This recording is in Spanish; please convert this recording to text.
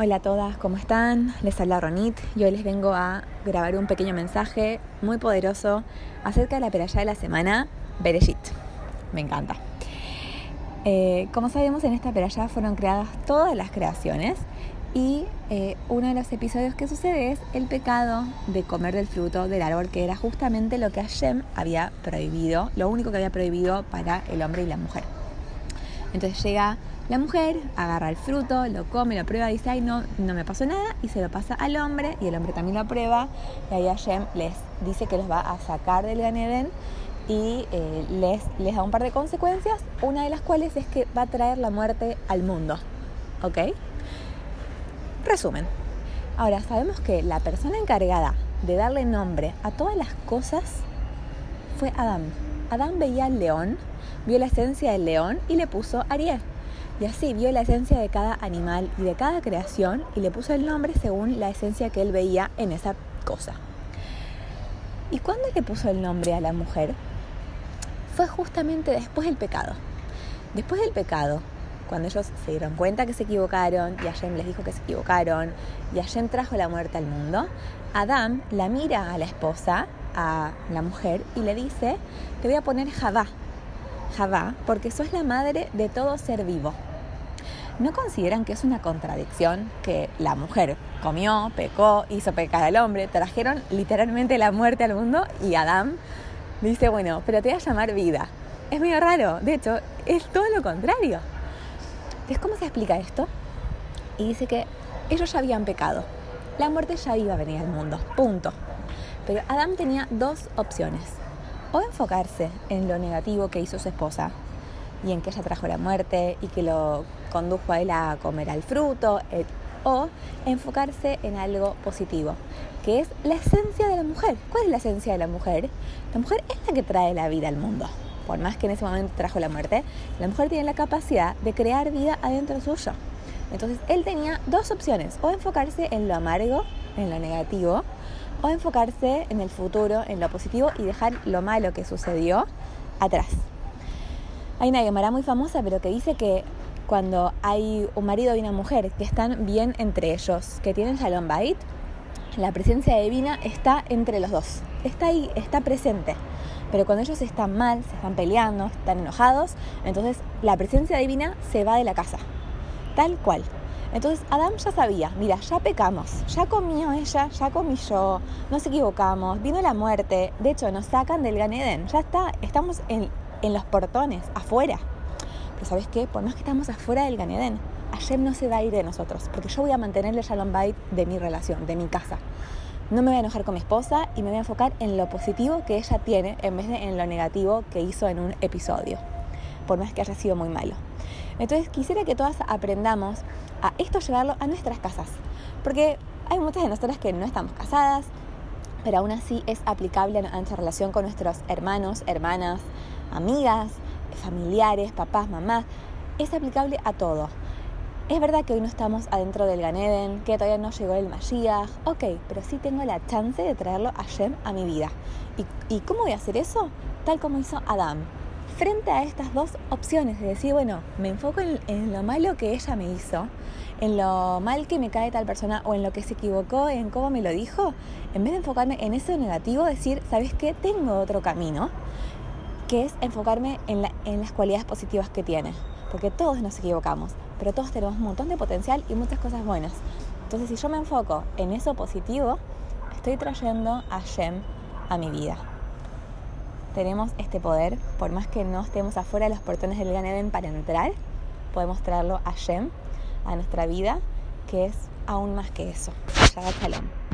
Hola a todas, ¿cómo están? Les habla Ronit y hoy les vengo a grabar un pequeño mensaje muy poderoso acerca de la peralla de la semana, Bereshit. Me encanta. Eh, como sabemos, en esta peralla fueron creadas todas las creaciones y eh, uno de los episodios que sucede es el pecado de comer del fruto del árbol, que era justamente lo que Hashem había prohibido, lo único que había prohibido para el hombre y la mujer. Entonces llega la mujer, agarra el fruto, lo come, lo prueba, dice, ay, no, no me pasó nada, y se lo pasa al hombre, y el hombre también lo prueba, y ahí Hashem les dice que los va a sacar del Ganeden y eh, les, les da un par de consecuencias, una de las cuales es que va a traer la muerte al mundo. ¿Ok? Resumen. Ahora, sabemos que la persona encargada de darle nombre a todas las cosas fue Adán. Adán veía al león, vio la esencia del león y le puso Ariel. Y así vio la esencia de cada animal y de cada creación y le puso el nombre según la esencia que él veía en esa cosa. ¿Y cuándo le puso el nombre a la mujer? Fue justamente después del pecado. Después del pecado, cuando ellos se dieron cuenta que se equivocaron y Hashem les dijo que se equivocaron y Hashem trajo la muerte al mundo, Adán la mira a la esposa, a la mujer, y le dice, te voy a poner Javá, Javá, porque sos la madre de todo ser vivo. ¿No consideran que es una contradicción que la mujer comió, pecó, hizo pecar al hombre, trajeron literalmente la muerte al mundo y Adán dice, bueno, pero te voy a llamar vida? Es medio raro, de hecho, es todo lo contrario. Entonces, ¿cómo se explica esto? Y dice que ellos ya habían pecado, la muerte ya iba a venir al mundo, punto. Pero Adán tenía dos opciones, o enfocarse en lo negativo que hizo su esposa, y en que ella trajo la muerte y que lo condujo a él a comer al fruto, eh, o enfocarse en algo positivo, que es la esencia de la mujer. ¿Cuál es la esencia de la mujer? La mujer es la que trae la vida al mundo. Por más que en ese momento trajo la muerte, la mujer tiene la capacidad de crear vida adentro suyo. Entonces él tenía dos opciones, o enfocarse en lo amargo, en lo negativo, o enfocarse en el futuro, en lo positivo y dejar lo malo que sucedió atrás. Hay una Gemara muy famosa, pero que dice que cuando hay un marido y una mujer que están bien entre ellos, que tienen Shalom Bait, la presencia divina está entre los dos. Está ahí, está presente. Pero cuando ellos están mal, se están peleando, están enojados, entonces la presencia divina se va de la casa. Tal cual. Entonces Adam ya sabía, mira, ya pecamos, ya comió ella, ya comí yo, nos equivocamos, vino la muerte, de hecho nos sacan del Ganeden, ya está, estamos en, en los portones, afuera. Pero ¿sabes qué? Por más que estamos afuera del Ganedén, Hashem no se va a ir de nosotros, porque yo voy a mantener el Shalom Bait de mi relación, de mi casa. No me voy a enojar con mi esposa y me voy a enfocar en lo positivo que ella tiene en vez de en lo negativo que hizo en un episodio, por más que haya sido muy malo. Entonces quisiera que todas aprendamos a esto llevarlo a nuestras casas, porque hay muchas de nosotras que no estamos casadas, pero aún así es aplicable a nuestra relación con nuestros hermanos, hermanas, amigas, familiares, papás, mamás. Es aplicable a todo. Es verdad que hoy no estamos adentro del Ganeden, que todavía no llegó el Mashiach, ok, pero sí tengo la chance de traerlo a Shem a mi vida. ¿Y, ¿Y, cómo voy a hacer eso? Tal como hizo Adam. Frente a estas dos opciones, de decir, bueno, me enfoco en, en lo malo que ella me hizo, en lo mal que me cae tal persona o en lo que se equivocó, en cómo me lo dijo, en vez de enfocarme en eso negativo, decir, ¿sabes qué? Tengo otro camino que es enfocarme en, las cualidades positivas que tiene. Porque todos nos equivocamos, pero todos tenemos un montón de potencial y muchas cosas buenas. Entonces, si yo me enfoco en eso positivo, estoy trayendo a Shem a mi vida. Tenemos este poder, por más que no estemos afuera de los portones del Gan para entrar, podemos traerlo a Shem, a nuestra vida, que es aún más que eso. Shabbat Shalom.